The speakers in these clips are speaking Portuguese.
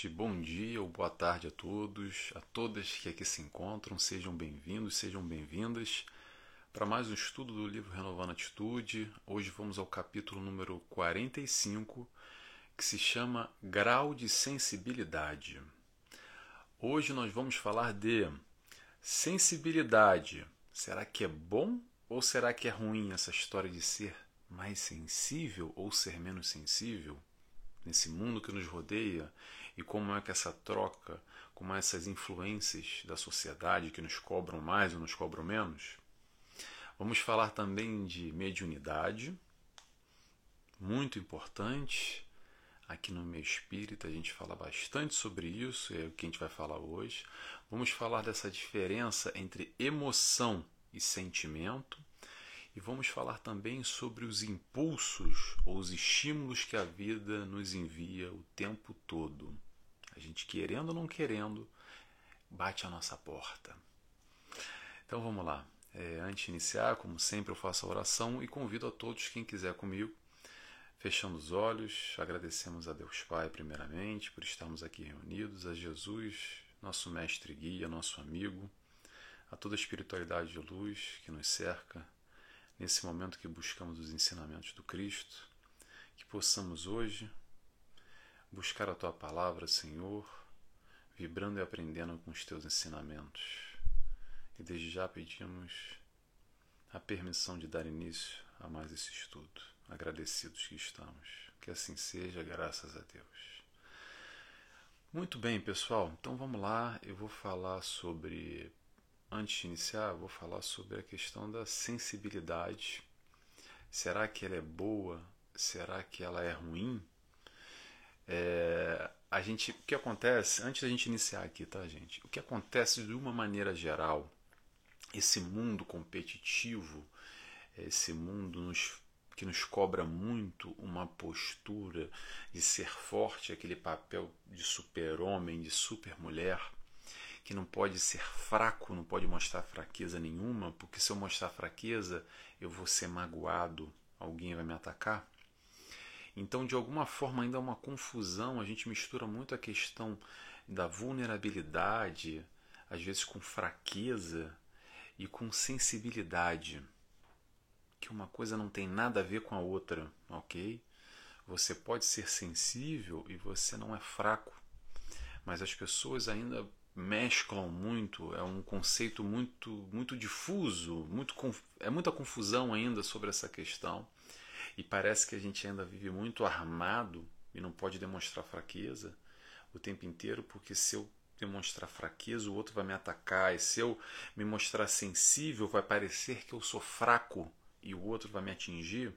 noite, bom dia ou boa tarde a todos, a todas que aqui se encontram, sejam bem-vindos, sejam bem-vindas para mais um estudo do livro Renovando Atitude. Hoje vamos ao capítulo número 45, que se chama Grau de Sensibilidade. Hoje nós vamos falar de sensibilidade. Será que é bom ou será que é ruim essa história de ser mais sensível ou ser menos sensível? nesse mundo que nos rodeia e como é que essa troca, como essas influências da sociedade que nos cobram mais ou nos cobram menos. Vamos falar também de mediunidade, muito importante. Aqui no meio espírita a gente fala bastante sobre isso, é o que a gente vai falar hoje. Vamos falar dessa diferença entre emoção e sentimento e vamos falar também sobre os impulsos ou os estímulos que a vida nos envia o tempo todo. A gente querendo ou não querendo, bate a nossa porta. Então vamos lá. É, antes de iniciar, como sempre, eu faço a oração e convido a todos, quem quiser comigo, fechando os olhos, agradecemos a Deus Pai, primeiramente, por estarmos aqui reunidos, a Jesus, nosso mestre guia, nosso amigo, a toda a espiritualidade de luz que nos cerca, nesse momento que buscamos os ensinamentos do Cristo, que possamos hoje buscar a tua palavra, Senhor, vibrando e aprendendo com os teus ensinamentos. E desde já pedimos a permissão de dar início a mais esse estudo, agradecidos que estamos. Que assim seja, graças a Deus. Muito bem, pessoal, então vamos lá. Eu vou falar sobre Antes de iniciar, vou falar sobre a questão da sensibilidade. Será que ela é boa? Será que ela é ruim? É, a gente, o que acontece, antes da gente iniciar aqui, tá, gente? O que acontece de uma maneira geral, esse mundo competitivo, esse mundo nos, que nos cobra muito uma postura de ser forte, aquele papel de super-homem, de super-mulher que não pode ser fraco, não pode mostrar fraqueza nenhuma, porque se eu mostrar fraqueza, eu vou ser magoado, alguém vai me atacar. Então, de alguma forma, ainda há uma confusão, a gente mistura muito a questão da vulnerabilidade, às vezes com fraqueza e com sensibilidade, que uma coisa não tem nada a ver com a outra, ok? Você pode ser sensível e você não é fraco, mas as pessoas ainda mesclam muito, é um conceito muito muito difuso, muito é muita confusão ainda sobre essa questão. E parece que a gente ainda vive muito armado e não pode demonstrar fraqueza o tempo inteiro, porque se eu demonstrar fraqueza, o outro vai me atacar, e se eu me mostrar sensível, vai parecer que eu sou fraco e o outro vai me atingir.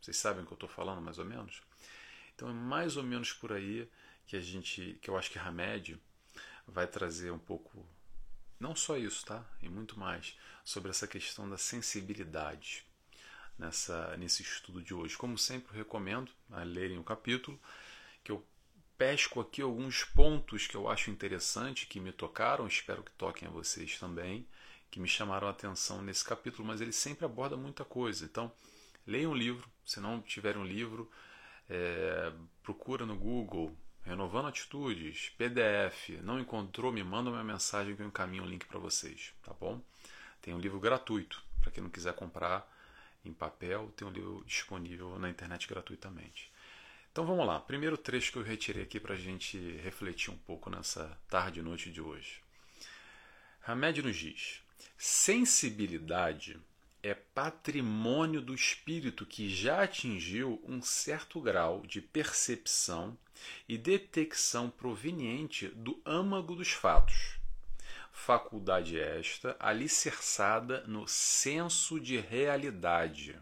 Vocês sabem o que eu estou falando, mais ou menos? Então é mais ou menos por aí que a gente, que eu acho que Hamed vai trazer um pouco, não só isso, tá? E muito mais sobre essa questão da sensibilidade nessa nesse estudo de hoje. Como sempre, recomendo a lerem o capítulo, que eu pesco aqui alguns pontos que eu acho interessante, que me tocaram, espero que toquem a vocês também, que me chamaram a atenção nesse capítulo, mas ele sempre aborda muita coisa. Então, leiam um livro, se não tiverem um livro, é, procura no Google Renovando Atitudes, PDF. Não encontrou? Me manda uma mensagem que eu encaminho o link para vocês, tá bom? Tem um livro gratuito. Para quem não quiser comprar em papel, tem um livro disponível na internet gratuitamente. Então vamos lá. Primeiro trecho que eu retirei aqui para a gente refletir um pouco nessa tarde e noite de hoje. Hamed nos diz: sensibilidade é patrimônio do espírito que já atingiu um certo grau de percepção e detecção proveniente do âmago dos fatos. Faculdade esta alicerçada no senso de realidade,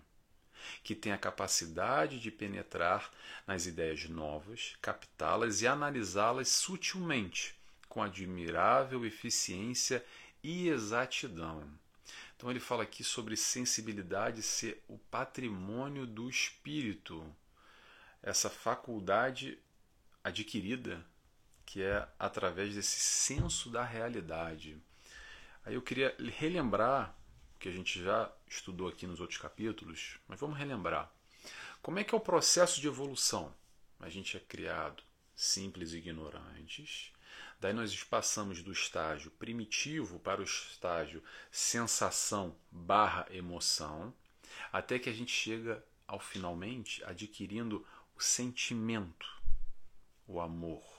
que tem a capacidade de penetrar nas ideias novas, captá-las e analisá-las sutilmente, com admirável eficiência e exatidão. Então ele fala aqui sobre sensibilidade ser o patrimônio do espírito, essa faculdade adquirida que é através desse senso da realidade. Aí eu queria relembrar que a gente já estudou aqui nos outros capítulos, mas vamos relembrar. Como é que é o processo de evolução? A gente é criado simples e ignorantes. Daí nós passamos do estágio primitivo para o estágio sensação barra emoção, até que a gente chega ao finalmente adquirindo o sentimento, o amor.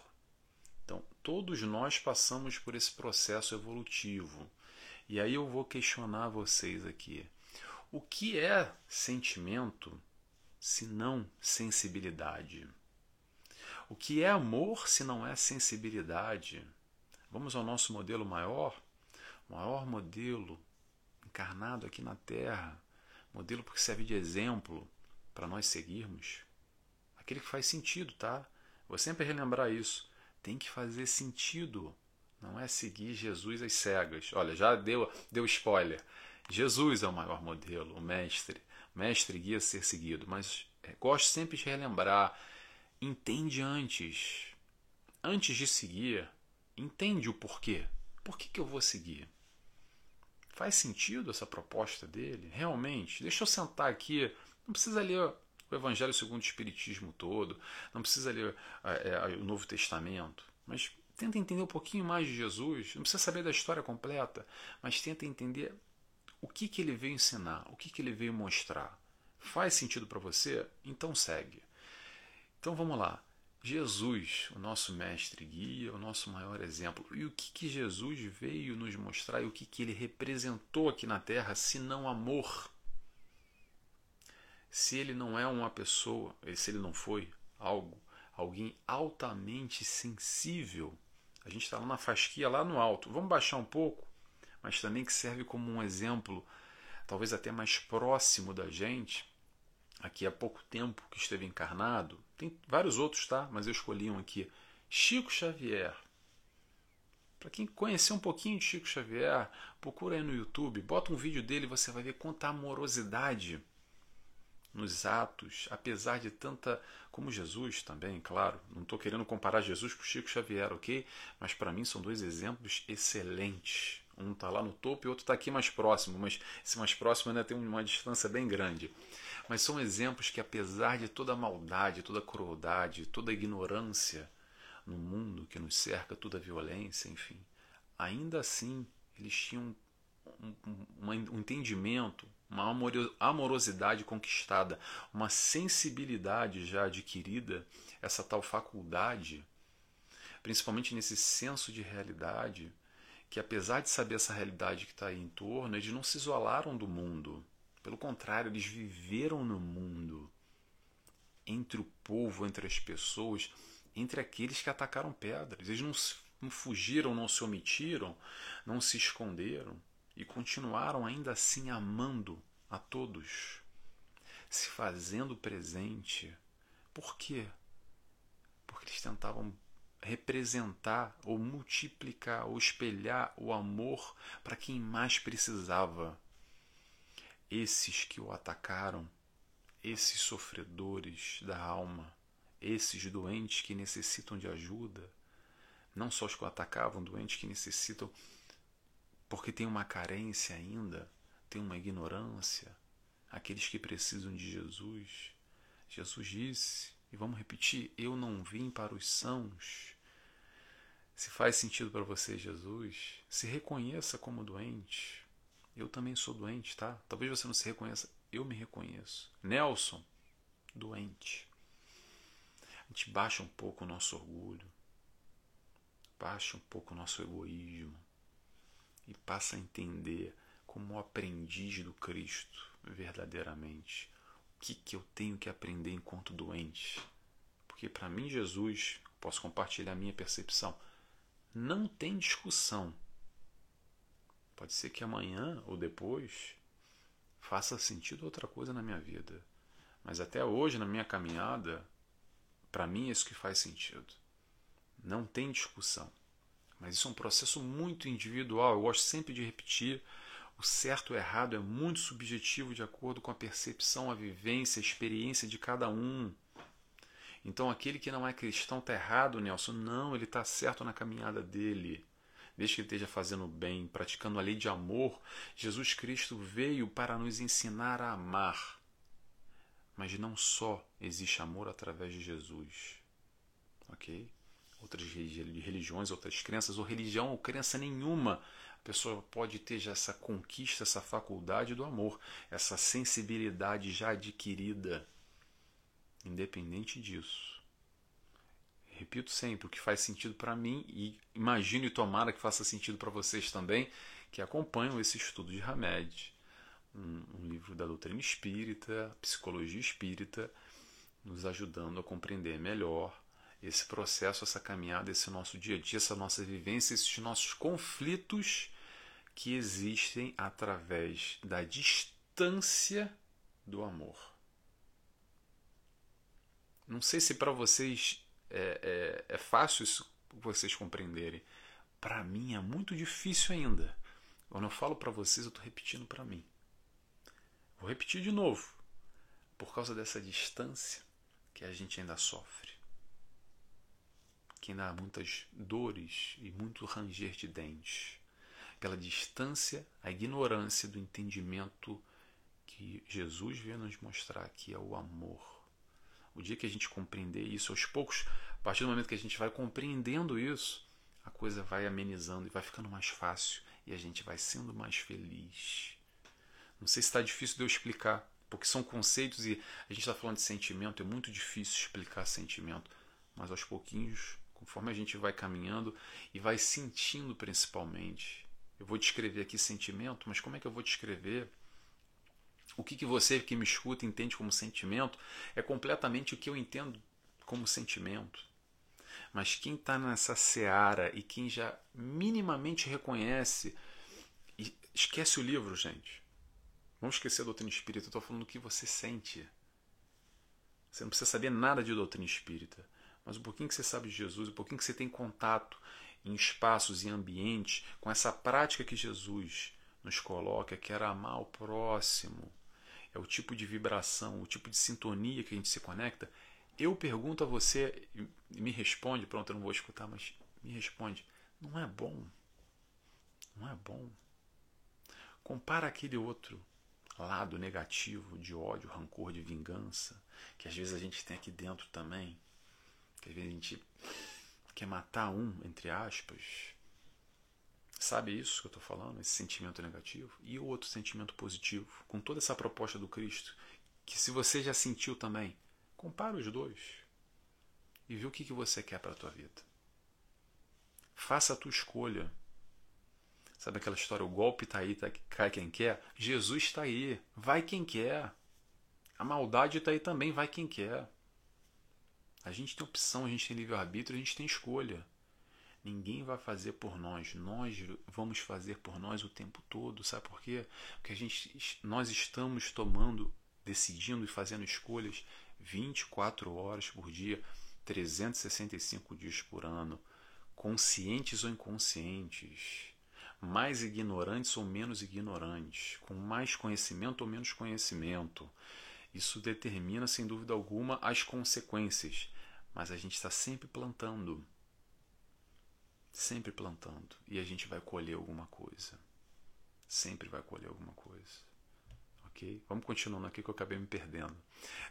Todos nós passamos por esse processo evolutivo. E aí eu vou questionar vocês aqui. O que é sentimento se não sensibilidade? O que é amor se não é sensibilidade? Vamos ao nosso modelo maior? O maior modelo encarnado aqui na Terra, modelo porque serve de exemplo para nós seguirmos. Aquele que faz sentido, tá? Vou sempre relembrar isso. Tem que fazer sentido. Não é seguir Jesus às cegas. Olha, já deu, deu spoiler. Jesus é o maior modelo, o mestre. Mestre guia a ser seguido. Mas é, gosto sempre de relembrar entende antes. Antes de seguir, entende o porquê. Por que, que eu vou seguir? Faz sentido essa proposta dele? Realmente? Deixa eu sentar aqui. Não precisa ler o Evangelho segundo o Espiritismo todo, não precisa ler é, é, o Novo Testamento, mas tenta entender um pouquinho mais de Jesus. Não precisa saber da história completa, mas tenta entender o que, que ele veio ensinar, o que, que ele veio mostrar. Faz sentido para você? Então segue. Então vamos lá. Jesus, o nosso mestre guia, o nosso maior exemplo. E o que, que Jesus veio nos mostrar e o que, que ele representou aqui na Terra, se não amor? Se ele não é uma pessoa, se ele não foi algo, alguém altamente sensível, a gente está lá na fasquia, lá no alto. Vamos baixar um pouco, mas também que serve como um exemplo, talvez até mais próximo da gente, aqui há pouco tempo que esteve encarnado, tem vários outros, tá? Mas eu escolhi um aqui. Chico Xavier. Para quem conhecer um pouquinho de Chico Xavier, procura aí no YouTube, bota um vídeo dele você vai ver quanta amorosidade nos atos, apesar de tanta. Como Jesus também, claro. Não estou querendo comparar Jesus com Chico Xavier, ok? Mas para mim são dois exemplos excelentes. Um está lá no topo e outro está aqui mais próximo, mas esse mais próximo ainda tem uma distância bem grande. Mas são exemplos que, apesar de toda a maldade, toda a crueldade, toda a ignorância no mundo que nos cerca, toda a violência, enfim, ainda assim eles tinham um, um, um entendimento, uma amorosidade conquistada, uma sensibilidade já adquirida, essa tal faculdade, principalmente nesse senso de realidade, que apesar de saber essa realidade que está aí em torno, eles não se isolaram do mundo. Pelo contrário, eles viveram no mundo, entre o povo, entre as pessoas, entre aqueles que atacaram pedras. Eles não, não fugiram, não se omitiram, não se esconderam e continuaram ainda assim amando a todos, se fazendo presente. Por quê? Porque eles tentavam representar ou multiplicar ou espelhar o amor para quem mais precisava esses que o atacaram, esses sofredores da alma, esses doentes que necessitam de ajuda, não só os que o atacavam, doentes que necessitam porque tem uma carência ainda, tem uma ignorância, aqueles que precisam de Jesus. Jesus disse, e vamos repetir: Eu não vim para os sãos. Se faz sentido para você, Jesus, se reconheça como doente. Eu também sou doente, tá? Talvez você não se reconheça, eu me reconheço. Nelson, doente. A gente baixa um pouco o nosso orgulho, baixa um pouco o nosso egoísmo e passa a entender como aprendiz do Cristo verdadeiramente o que, que eu tenho que aprender enquanto doente. Porque para mim, Jesus, posso compartilhar a minha percepção, não tem discussão Pode ser que amanhã ou depois faça sentido outra coisa na minha vida. Mas até hoje, na minha caminhada, para mim é isso que faz sentido. Não tem discussão. Mas isso é um processo muito individual. Eu gosto sempre de repetir: o certo ou errado é muito subjetivo de acordo com a percepção, a vivência, a experiência de cada um. Então, aquele que não é cristão está errado, Nelson. Não, ele está certo na caminhada dele desde que ele esteja fazendo bem, praticando a lei de amor, Jesus Cristo veio para nos ensinar a amar. Mas não só existe amor através de Jesus. ok? Outras religiões, outras crenças, ou religião ou crença nenhuma. A pessoa pode ter já essa conquista, essa faculdade do amor, essa sensibilidade já adquirida. Independente disso. Repito sempre, o que faz sentido para mim, e imagino e tomara que faça sentido para vocês também, que acompanham esse estudo de Hamed, um, um livro da doutrina espírita, psicologia espírita, nos ajudando a compreender melhor esse processo, essa caminhada, esse nosso dia a dia, essa nossa vivência, esses nossos conflitos que existem através da distância do amor. Não sei se para vocês é, é, é, fácil isso vocês compreenderem. Para mim é muito difícil ainda. Quando eu falo para vocês, eu estou repetindo para mim. Vou repetir de novo. Por causa dessa distância que a gente ainda sofre. Que ainda há muitas dores e muito ranger de dentes. Pela distância, a ignorância do entendimento que Jesus veio nos mostrar que é o amor. O dia que a gente compreender isso, aos poucos, a partir do momento que a gente vai compreendendo isso, a coisa vai amenizando e vai ficando mais fácil e a gente vai sendo mais feliz. Não sei se está difícil de eu explicar, porque são conceitos e a gente está falando de sentimento, é muito difícil explicar sentimento, mas aos pouquinhos, conforme a gente vai caminhando e vai sentindo principalmente. Eu vou descrever aqui sentimento, mas como é que eu vou descrever? O que, que você que me escuta entende como sentimento é completamente o que eu entendo como sentimento. Mas quem está nessa seara e quem já minimamente reconhece, esquece o livro, gente. Vamos esquecer a doutrina espírita, eu estou falando do que você sente. Você não precisa saber nada de doutrina espírita, mas um pouquinho que você sabe de Jesus, um pouquinho que você tem contato em espaços e ambientes com essa prática que Jesus nos coloca, que era amar o próximo. É o tipo de vibração, o tipo de sintonia que a gente se conecta. Eu pergunto a você, e me responde, pronto, eu não vou escutar, mas me responde. Não é bom. Não é bom. Compara aquele outro lado negativo de ódio, rancor, de vingança, que às vezes a gente tem aqui dentro também, às vezes a gente quer matar um, entre aspas. Sabe isso que eu estou falando? Esse sentimento negativo? E o outro sentimento positivo, com toda essa proposta do Cristo, que se você já sentiu também, compara os dois e vê o que, que você quer para a tua vida. Faça a tua escolha Sabe aquela história, o golpe está aí, tá, cai quem quer? Jesus está aí, vai quem quer. A maldade está aí também, vai quem quer. A gente tem opção, a gente tem livre-arbítrio, a gente tem escolha. Ninguém vai fazer por nós, nós vamos fazer por nós o tempo todo. Sabe por quê? Porque a gente, nós estamos tomando, decidindo e fazendo escolhas 24 horas por dia, 365 dias por ano, conscientes ou inconscientes mais ignorantes ou menos ignorantes, com mais conhecimento ou menos conhecimento. Isso determina, sem dúvida alguma, as consequências. Mas a gente está sempre plantando. Sempre plantando. E a gente vai colher alguma coisa. Sempre vai colher alguma coisa. Ok? Vamos continuando aqui que eu acabei me perdendo.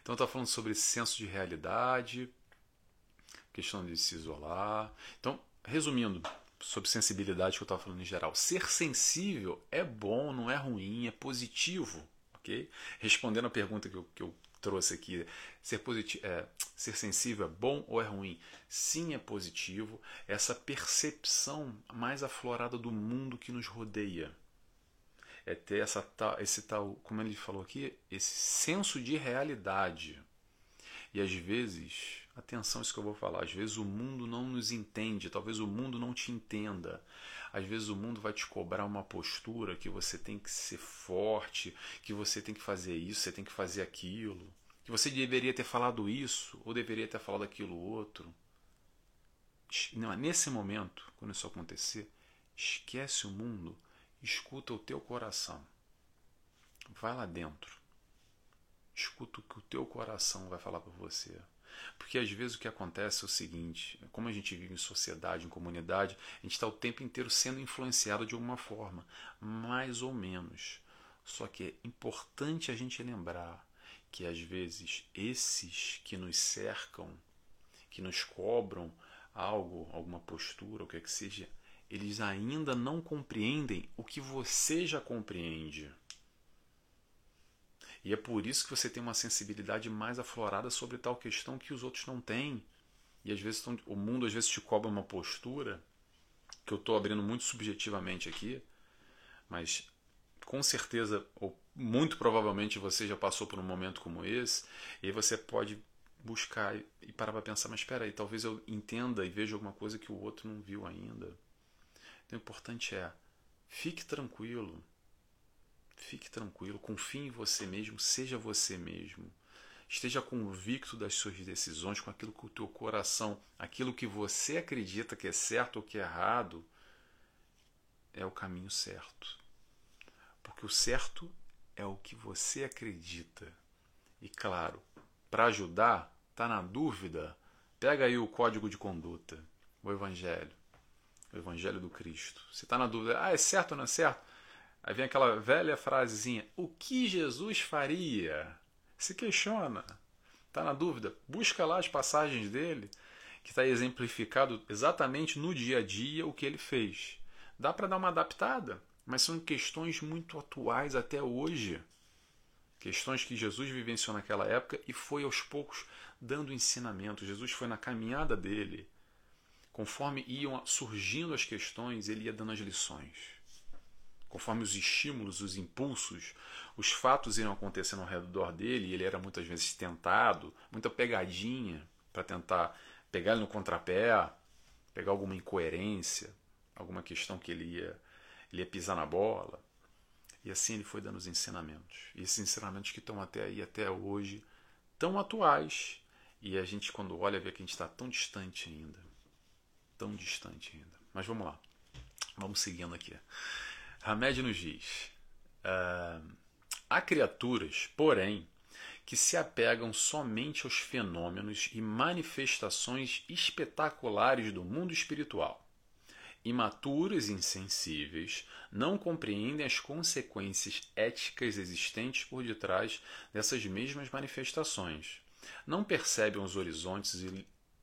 Então, está falando sobre senso de realidade, questão de se isolar. Então, resumindo, sobre sensibilidade que eu estava falando em geral. Ser sensível é bom, não é ruim, é positivo. Respondendo a pergunta que eu, que eu trouxe aqui, ser, positivo, é, ser sensível é bom ou é ruim? Sim, é positivo. Essa percepção mais aflorada do mundo que nos rodeia. É ter essa, esse tal, como ele falou aqui, esse senso de realidade. E às vezes Atenção isso que eu vou falar. Às vezes o mundo não nos entende, talvez o mundo não te entenda. Às vezes o mundo vai te cobrar uma postura que você tem que ser forte, que você tem que fazer isso, você tem que fazer aquilo, que você deveria ter falado isso ou deveria ter falado aquilo outro. Não, nesse momento, quando isso acontecer, esquece o mundo, escuta o teu coração. Vai lá dentro. Escuta o que o teu coração vai falar para você. Porque às vezes o que acontece é o seguinte: como a gente vive em sociedade, em comunidade, a gente está o tempo inteiro sendo influenciado de alguma forma, mais ou menos. Só que é importante a gente lembrar que às vezes esses que nos cercam, que nos cobram algo, alguma postura, o que é que seja, eles ainda não compreendem o que você já compreende. E é por isso que você tem uma sensibilidade mais aflorada sobre tal questão que os outros não têm. E às vezes o mundo às vezes te cobra uma postura que eu estou abrindo muito subjetivamente aqui, mas com certeza ou muito provavelmente você já passou por um momento como esse, e você pode buscar e parar para pensar, mas espera aí, talvez eu entenda e veja alguma coisa que o outro não viu ainda. Então, o importante é, fique tranquilo, fique tranquilo, confie em você mesmo, seja você mesmo. Esteja convicto das suas decisões, com aquilo que o teu coração, aquilo que você acredita que é certo ou que é errado, é o caminho certo. Porque o certo é o que você acredita. E claro, para ajudar, tá na dúvida, pega aí o código de conduta, o evangelho, o evangelho do Cristo. Se está na dúvida, ah, é certo ou não é certo? Aí vem aquela velha frasezinha: o que Jesus faria? Se questiona. Está na dúvida? Busca lá as passagens dele, que está exemplificado exatamente no dia a dia o que ele fez. Dá para dar uma adaptada, mas são questões muito atuais até hoje. Questões que Jesus vivenciou naquela época e foi aos poucos dando ensinamento. Jesus foi na caminhada dele. Conforme iam surgindo as questões, ele ia dando as lições conforme os estímulos, os impulsos, os fatos iam acontecendo ao redor dele, e ele era muitas vezes tentado, muita pegadinha para tentar pegar ele no contrapé, pegar alguma incoerência, alguma questão que ele ia, ele ia pisar na bola. E assim ele foi dando os ensinamentos. E esses ensinamentos que estão até aí, até hoje, tão atuais. E a gente, quando olha, vê que a gente está tão distante ainda. Tão distante ainda. Mas vamos lá. Vamos seguindo aqui. Hamed nos diz: uh, há criaturas, porém, que se apegam somente aos fenômenos e manifestações espetaculares do mundo espiritual. Imaturos e insensíveis, não compreendem as consequências éticas existentes por detrás dessas mesmas manifestações. Não percebem os horizontes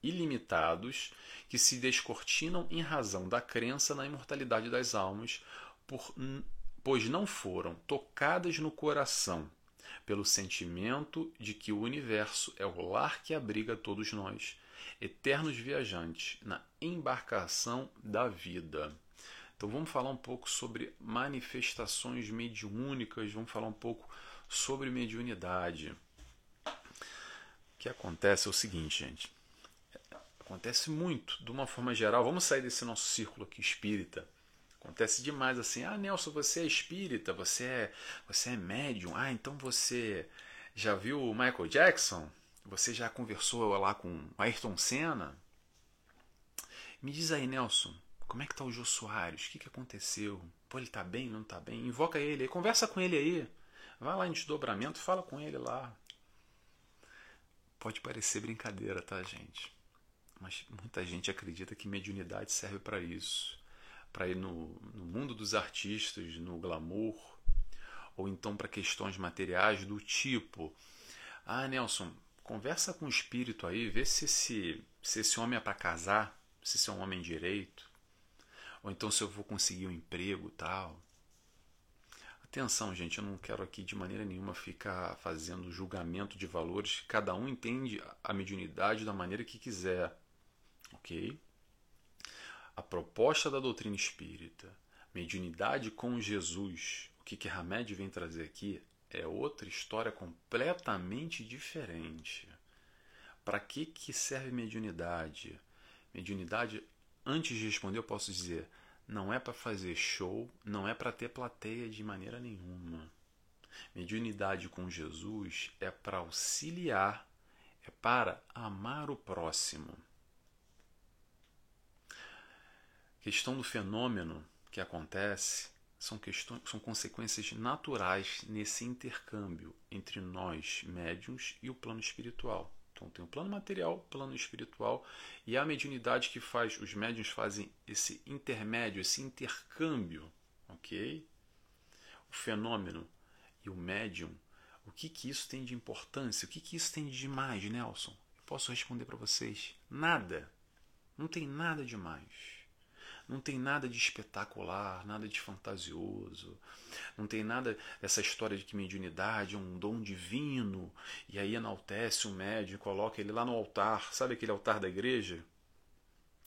ilimitados que se descortinam em razão da crença na imortalidade das almas por, pois não foram tocadas no coração pelo sentimento de que o universo é o lar que abriga todos nós, eternos viajantes na embarcação da vida. Então vamos falar um pouco sobre manifestações mediúnicas, vamos falar um pouco sobre mediunidade. O que acontece é o seguinte, gente. Acontece muito, de uma forma geral. Vamos sair desse nosso círculo aqui espírita Acontece demais assim. Ah, Nelson, você é espírita, você é, você é médium. Ah, então você já viu o Michael Jackson? Você já conversou lá com Ayrton Senna? Me diz aí, Nelson, como é que tá o Jô Soares? O que, que aconteceu? Pô, ele tá bem, não tá bem? Invoca ele aí, conversa com ele aí. Vai lá em desdobramento, fala com ele lá. Pode parecer brincadeira, tá, gente? Mas muita gente acredita que mediunidade serve para isso para ir no, no mundo dos artistas, no glamour, ou então para questões materiais do tipo: Ah, Nelson, conversa com o espírito aí, vê se esse, se esse homem é para casar, se esse é um homem direito, ou então se eu vou conseguir um emprego tal. Atenção, gente, eu não quero aqui de maneira nenhuma ficar fazendo julgamento de valores, cada um entende a mediunidade da maneira que quiser, ok? A proposta da doutrina espírita, mediunidade com Jesus, o que Hamed vem trazer aqui é outra história completamente diferente. Para que, que serve mediunidade? Mediunidade, antes de responder, eu posso dizer, não é para fazer show, não é para ter plateia de maneira nenhuma. Mediunidade com Jesus é para auxiliar, é para amar o próximo. Questão do fenômeno que acontece são, questões, são consequências naturais nesse intercâmbio entre nós, médiums, e o plano espiritual. Então tem o plano material, plano espiritual e a mediunidade que faz, os médiums fazem esse intermédio, esse intercâmbio, ok? O fenômeno e o médium, o que, que isso tem de importância? O que, que isso tem de demais, Nelson? Eu posso responder para vocês Nada. Não tem nada demais. Não tem nada de espetacular, nada de fantasioso. Não tem nada dessa história de que mediunidade é um dom divino e aí enaltece o médium, coloca ele lá no altar. Sabe aquele altar da igreja?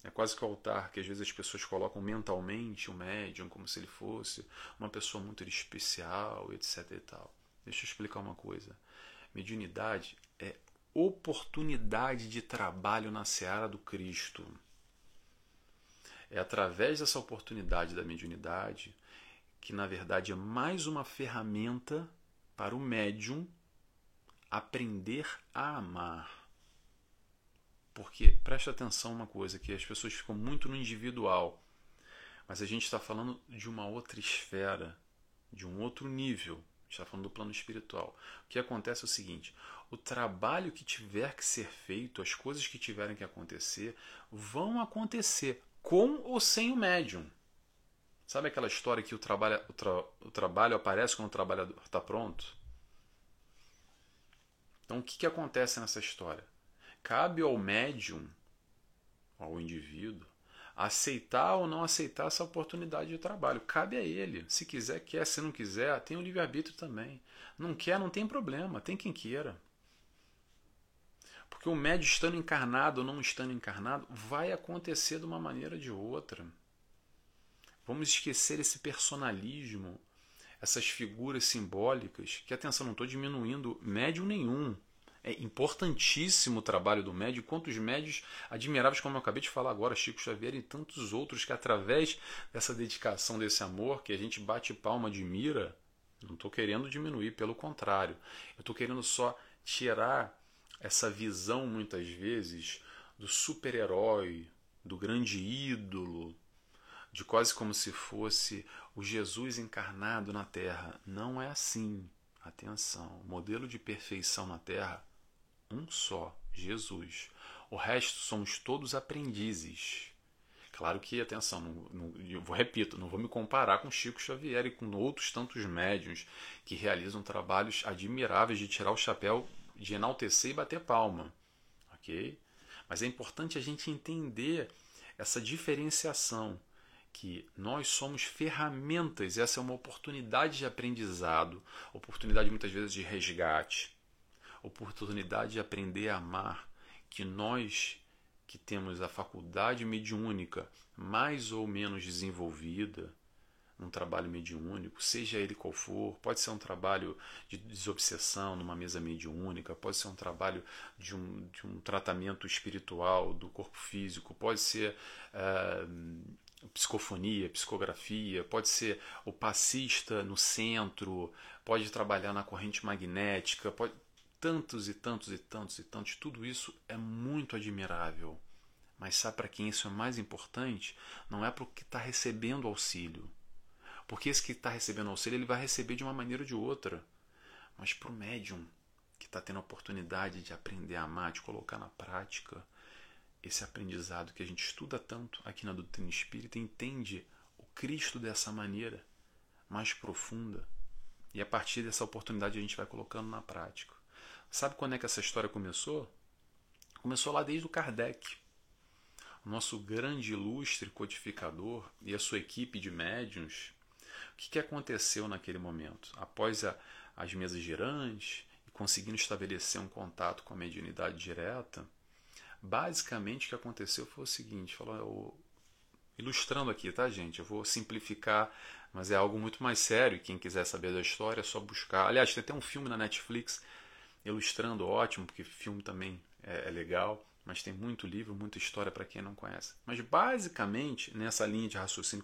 É quase que o altar que às vezes as pessoas colocam mentalmente o médium como se ele fosse uma pessoa muito especial, etc e tal. Deixa eu explicar uma coisa. Mediunidade é oportunidade de trabalho na seara do Cristo. É através dessa oportunidade da mediunidade que, na verdade, é mais uma ferramenta para o médium aprender a amar. Porque preste atenção uma coisa que as pessoas ficam muito no individual, mas a gente está falando de uma outra esfera, de um outro nível. Está falando do plano espiritual. O que acontece é o seguinte: o trabalho que tiver que ser feito, as coisas que tiverem que acontecer, vão acontecer com ou sem o médium. Sabe aquela história que o trabalho, o, tra, o trabalho aparece quando o trabalhador está pronto? Então, o que, que acontece nessa história? Cabe ao médium, ao indivíduo, aceitar ou não aceitar essa oportunidade de trabalho. Cabe a ele. Se quiser, quer. Se não quiser, tem o livre-arbítrio também. Não quer, não tem problema. Tem quem queira. Porque o médio estando encarnado ou não estando encarnado vai acontecer de uma maneira ou de outra. Vamos esquecer esse personalismo, essas figuras simbólicas, que atenção, não estou diminuindo médium nenhum. É importantíssimo o trabalho do médio, quantos médios admiráveis, como eu acabei de falar agora, Chico Xavier e tantos outros que através dessa dedicação, desse amor, que a gente bate palma, admira, não estou querendo diminuir, pelo contrário, eu estou querendo só tirar essa visão muitas vezes do super-herói, do grande ídolo, de quase como se fosse o Jesus encarnado na Terra. Não é assim. Atenção, modelo de perfeição na Terra, um só, Jesus. O resto somos todos aprendizes. Claro que, atenção, não, não, eu repito, não vou me comparar com Chico Xavier e com outros tantos médiuns que realizam trabalhos admiráveis de tirar o chapéu de enaltecer e bater palma, ok? Mas é importante a gente entender essa diferenciação que nós somos ferramentas, essa é uma oportunidade de aprendizado, oportunidade muitas vezes de resgate, oportunidade de aprender a amar, que nós que temos a faculdade mediúnica mais ou menos desenvolvida, um trabalho mediúnico, seja ele qual for, pode ser um trabalho de desobsessão numa mesa mediúnica, pode ser um trabalho de um, de um tratamento espiritual do corpo físico, pode ser uh, psicofonia, psicografia, pode ser o passista no centro, pode trabalhar na corrente magnética, pode tantos e tantos e tantos e tantos, tudo isso é muito admirável. Mas sabe para quem isso é mais importante? Não é para o que está recebendo auxílio porque esse que está recebendo auxílio, ele vai receber de uma maneira ou de outra. Mas para o médium, que está tendo a oportunidade de aprender a amar, de colocar na prática esse aprendizado que a gente estuda tanto aqui na doutrina espírita, entende o Cristo dessa maneira mais profunda. E a partir dessa oportunidade a gente vai colocando na prática. Sabe quando é que essa história começou? Começou lá desde o Kardec. O nosso grande ilustre codificador e a sua equipe de médiuns que, que aconteceu naquele momento? Após a, as mesas girantes e conseguindo estabelecer um contato com a mediunidade direta, basicamente o que aconteceu foi o seguinte: falou, eu, ilustrando aqui, tá, gente? Eu vou simplificar, mas é algo muito mais sério. Quem quiser saber da história é só buscar. Aliás, tem até um filme na Netflix ilustrando, ótimo, porque filme também é, é legal mas tem muito livro, muita história para quem não conhece. Mas basicamente, nessa linha de raciocínio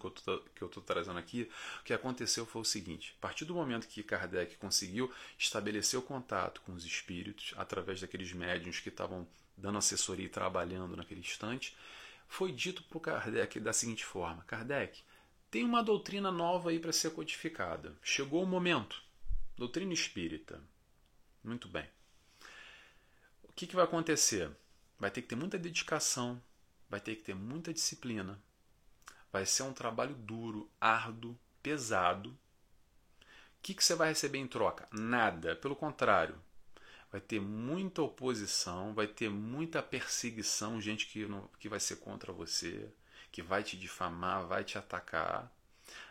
que eu estou trazendo aqui, o que aconteceu foi o seguinte: a partir do momento que Kardec conseguiu estabelecer o contato com os espíritos, através daqueles médiums que estavam dando assessoria e trabalhando naquele instante, foi dito para o Kardec da seguinte forma: Kardec, tem uma doutrina nova aí para ser codificada. Chegou o momento. Doutrina espírita. Muito bem. O que, que vai acontecer? Vai ter que ter muita dedicação, vai ter que ter muita disciplina. Vai ser um trabalho duro, árduo, pesado. O que, que você vai receber em troca? Nada. Pelo contrário, vai ter muita oposição, vai ter muita perseguição, gente que, não, que vai ser contra você, que vai te difamar, vai te atacar.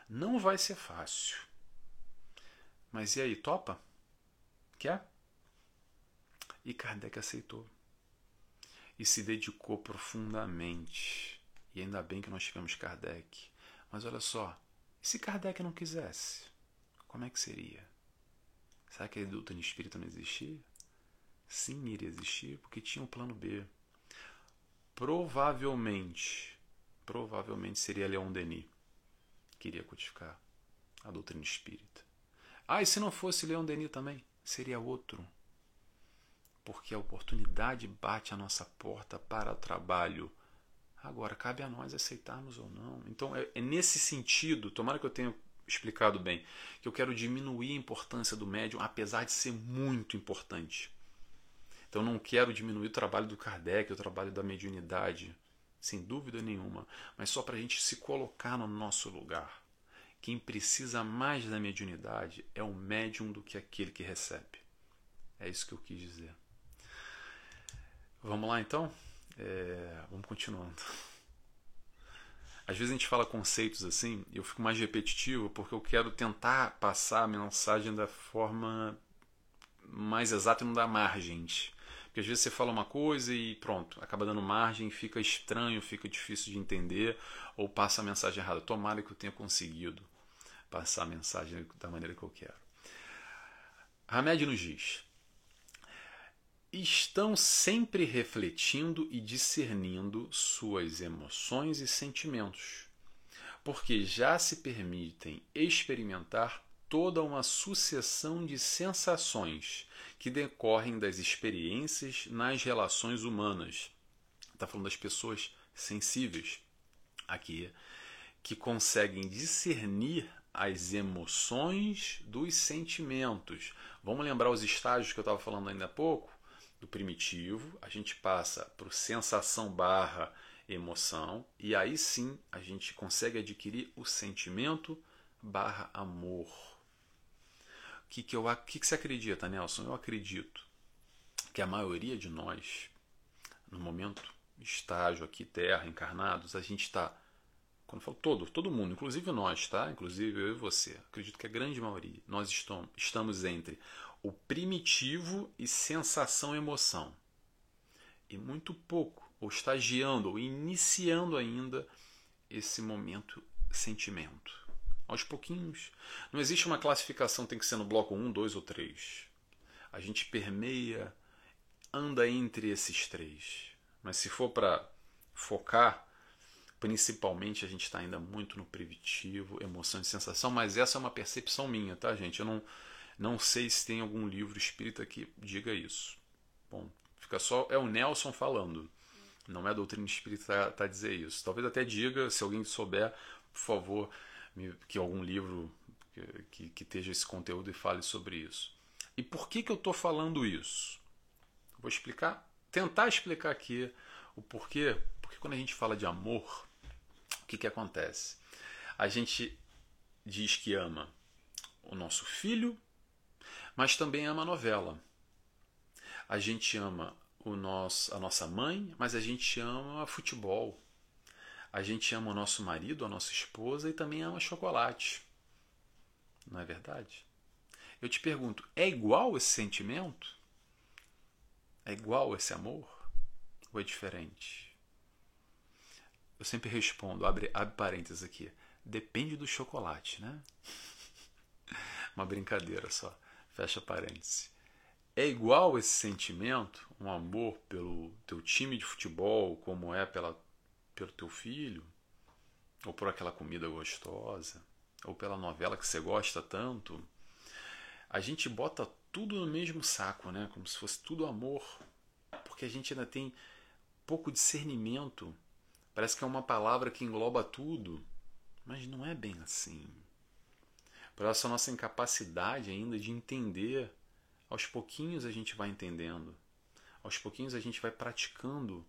Não vai ser fácil. Mas e aí, topa? Quer? E Kardec aceitou. E se dedicou profundamente. E ainda bem que nós tivemos Kardec. Mas olha só, e se Kardec não quisesse? Como é que seria? Será que a doutrina espírita não existia? Sim, iria existir, porque tinha um plano B. Provavelmente, provavelmente seria Leon Denis que iria codificar a doutrina espírita. Ah, e se não fosse Leon Denis também? Seria outro. Porque a oportunidade bate à nossa porta para o trabalho. Agora, cabe a nós aceitarmos ou não. Então, é, é nesse sentido, tomara que eu tenha explicado bem, que eu quero diminuir a importância do médium, apesar de ser muito importante. Então não quero diminuir o trabalho do Kardec, o trabalho da mediunidade, sem dúvida nenhuma, mas só para a gente se colocar no nosso lugar. Quem precisa mais da mediunidade é o médium do que aquele que recebe. É isso que eu quis dizer. Vamos lá então? É, vamos continuando. Às vezes a gente fala conceitos assim, eu fico mais repetitivo porque eu quero tentar passar a mensagem da forma mais exata e não dar margens. Porque às vezes você fala uma coisa e pronto, acaba dando margem, fica estranho, fica difícil de entender ou passa a mensagem errada. Tomara que eu tenha conseguido passar a mensagem da maneira que eu quero. Hamed nos diz: estão sempre refletindo e discernindo suas emoções e sentimentos, porque já se permitem experimentar toda uma sucessão de sensações que decorrem das experiências nas relações humanas. Está falando das pessoas sensíveis aqui, que conseguem discernir as emoções dos sentimentos. Vamos lembrar os estágios que eu estava falando ainda há pouco? Do primitivo, a gente passa para o sensação barra emoção, e aí sim a gente consegue adquirir o sentimento barra amor que, que, eu, que, que você acredita, Nelson? Eu acredito que a maioria de nós, no momento, estágio aqui, terra, encarnados, a gente está. Quando eu falo todo, todo mundo, inclusive nós, tá? Inclusive eu e você. Acredito que a grande maioria, nós estamos, estamos entre o primitivo e sensação-emoção. E muito pouco, ou estagiando, ou iniciando ainda esse momento sentimento aos pouquinhos. Não existe uma classificação, tem que ser no bloco 1, 2 ou 3. A gente permeia, anda entre esses três. Mas se for para focar, principalmente a gente está ainda muito no primitivo, emoção e sensação, mas essa é uma percepção minha, tá, gente? Eu não, não sei se tem algum livro espírita que diga isso. Bom, fica só. É o Nelson falando. Não é a doutrina espírita tá, dizer isso. Talvez até diga, se alguém souber, por favor, que algum livro que, que esteja esse conteúdo e fale sobre isso. E por que, que eu estou falando isso? Vou explicar, tentar explicar aqui o porquê. Porque quando a gente fala de amor, o que, que acontece? A gente diz que ama o nosso filho, mas também ama a novela. A gente ama o nosso, a nossa mãe, mas a gente ama futebol. A gente ama o nosso marido, a nossa esposa e também ama chocolate. Não é verdade? Eu te pergunto, é igual esse sentimento? É igual esse amor? Ou é diferente? Eu sempre respondo, abre, abre parênteses aqui, depende do chocolate, né? Uma brincadeira só, fecha parênteses. É igual esse sentimento, um amor pelo teu time de futebol, como é pela pelo teu filho, ou por aquela comida gostosa, ou pela novela que você gosta tanto, a gente bota tudo no mesmo saco, né? Como se fosse tudo amor, porque a gente ainda tem pouco discernimento. Parece que é uma palavra que engloba tudo, mas não é bem assim. Por essa nossa incapacidade ainda de entender, aos pouquinhos a gente vai entendendo, aos pouquinhos a gente vai praticando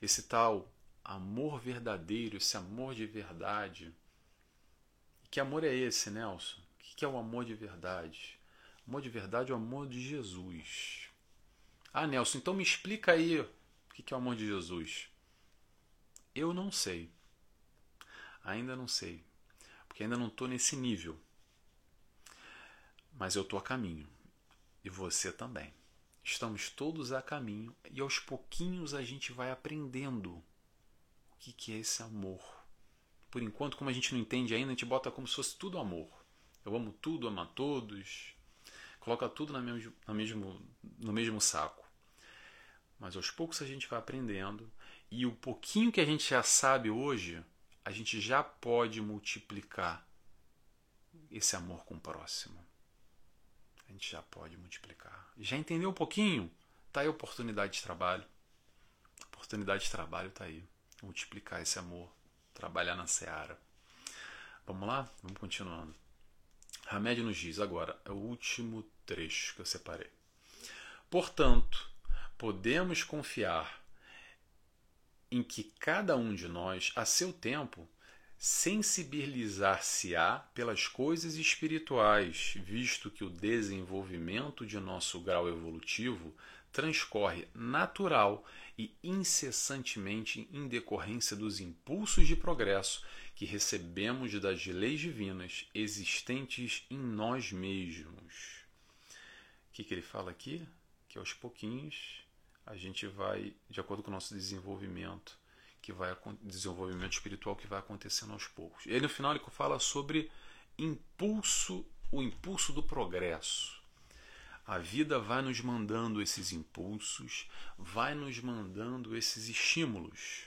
esse tal amor verdadeiro, esse amor de verdade. Que amor é esse, Nelson? O que é o amor de verdade? O amor de verdade é o amor de Jesus. Ah, Nelson, então me explica aí o que é o amor de Jesus. Eu não sei. Ainda não sei. Porque ainda não estou nesse nível. Mas eu estou a caminho. E você também. Estamos todos a caminho e aos pouquinhos a gente vai aprendendo o que, que é esse amor. Por enquanto, como a gente não entende ainda, a gente bota como se fosse tudo amor. Eu amo tudo, amo a todos. Coloca tudo no mesmo, no mesmo, no mesmo saco. Mas aos poucos a gente vai aprendendo e o pouquinho que a gente já sabe hoje, a gente já pode multiplicar esse amor com o próximo. A gente já pode multiplicar. Já entendeu um pouquinho? Tá aí a oportunidade de trabalho. A oportunidade de trabalho tá aí. Multiplicar esse amor. Trabalhar na seara. Vamos lá? Vamos continuando. Hamed nos diz agora, é o último trecho que eu separei. Portanto, podemos confiar em que cada um de nós, a seu tempo, sensibilizar-se-á pelas coisas espirituais, visto que o desenvolvimento de nosso grau evolutivo transcorre natural e incessantemente em decorrência dos impulsos de progresso que recebemos das leis divinas existentes em nós mesmos. O que, que ele fala aqui? Que aos pouquinhos a gente vai, de acordo com o nosso desenvolvimento, que vai desenvolvimento espiritual que vai acontecendo aos poucos. Ele no final ele fala sobre impulso, o impulso do progresso. A vida vai nos mandando esses impulsos, vai nos mandando esses estímulos.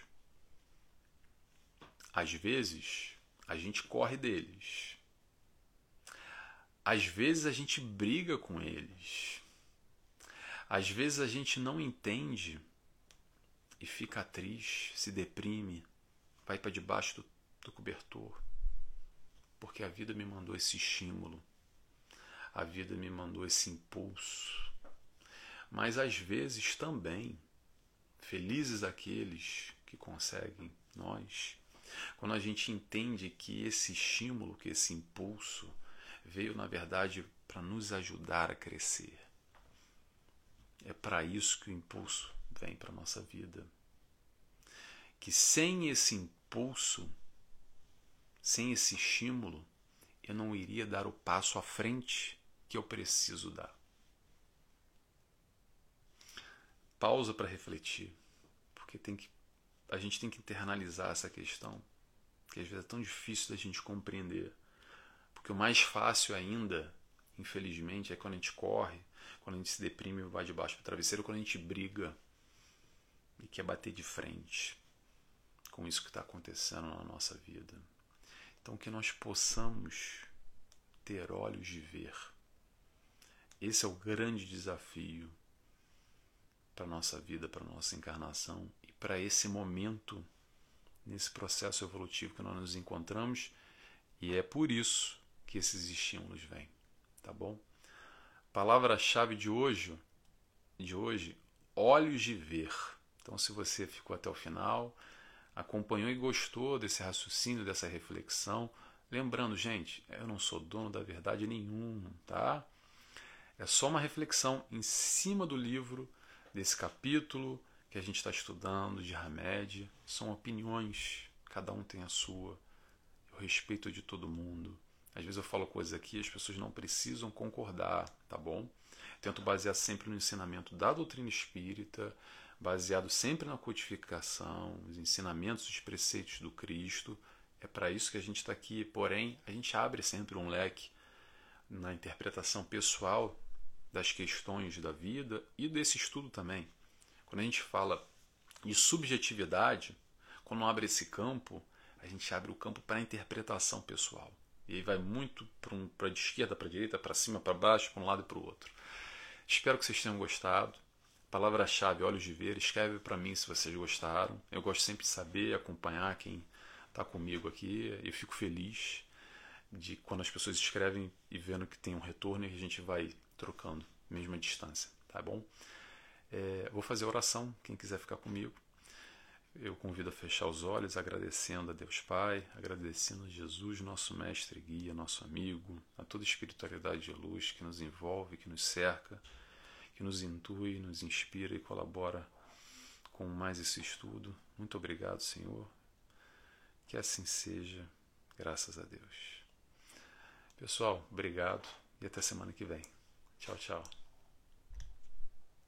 Às vezes, a gente corre deles. Às vezes a gente briga com eles. Às vezes a gente não entende e fica triste, se deprime, vai para debaixo do, do cobertor. Porque a vida me mandou esse estímulo, a vida me mandou esse impulso. Mas às vezes também, felizes aqueles que conseguem, nós, quando a gente entende que esse estímulo, que esse impulso veio na verdade para nos ajudar a crescer é para isso que o impulso vem para a nossa vida. Que sem esse impulso, sem esse estímulo, eu não iria dar o passo à frente que eu preciso dar. Pausa para refletir, porque tem que, a gente tem que internalizar essa questão, que às vezes é tão difícil da gente compreender. Porque o mais fácil ainda, infelizmente, é quando a gente corre quando a gente se deprime, vai de baixo para travesseiro, quando a gente briga e quer bater de frente com isso que está acontecendo na nossa vida. Então, que nós possamos ter olhos de ver. Esse é o grande desafio para a nossa vida, para a nossa encarnação e para esse momento, nesse processo evolutivo que nós nos encontramos. E é por isso que esses estímulos vêm, tá bom? Palavra-chave de hoje, de hoje, olhos de ver. Então, se você ficou até o final, acompanhou e gostou desse raciocínio, dessa reflexão, lembrando, gente, eu não sou dono da verdade nenhuma, tá? É só uma reflexão em cima do livro, desse capítulo que a gente está estudando de Hamed. São opiniões, cada um tem a sua. Eu respeito de todo mundo. Às vezes eu falo coisas aqui as pessoas não precisam concordar, tá bom? Tento basear sempre no ensinamento da doutrina espírita, baseado sempre na codificação, os ensinamentos, os preceitos do Cristo. É para isso que a gente está aqui. Porém, a gente abre sempre um leque na interpretação pessoal das questões da vida e desse estudo também. Quando a gente fala de subjetividade, quando abre esse campo, a gente abre o campo para a interpretação pessoal. E aí vai muito para um, a esquerda, para a direita, para cima, para baixo, para um lado e para o outro. Espero que vocês tenham gostado. Palavra-chave, olhos de ver. Escreve para mim se vocês gostaram. Eu gosto sempre de saber, acompanhar quem está comigo aqui. Eu fico feliz de quando as pessoas escrevem e vendo que tem um retorno e a gente vai trocando, mesmo à distância, tá bom? É, vou fazer oração, quem quiser ficar comigo. Eu convido a fechar os olhos, agradecendo a Deus Pai, agradecendo a Jesus, nosso mestre guia, nosso amigo, a toda a espiritualidade de luz que nos envolve, que nos cerca, que nos intui, nos inspira e colabora com mais esse estudo. Muito obrigado, Senhor. Que assim seja, graças a Deus. Pessoal, obrigado e até semana que vem. Tchau, tchau.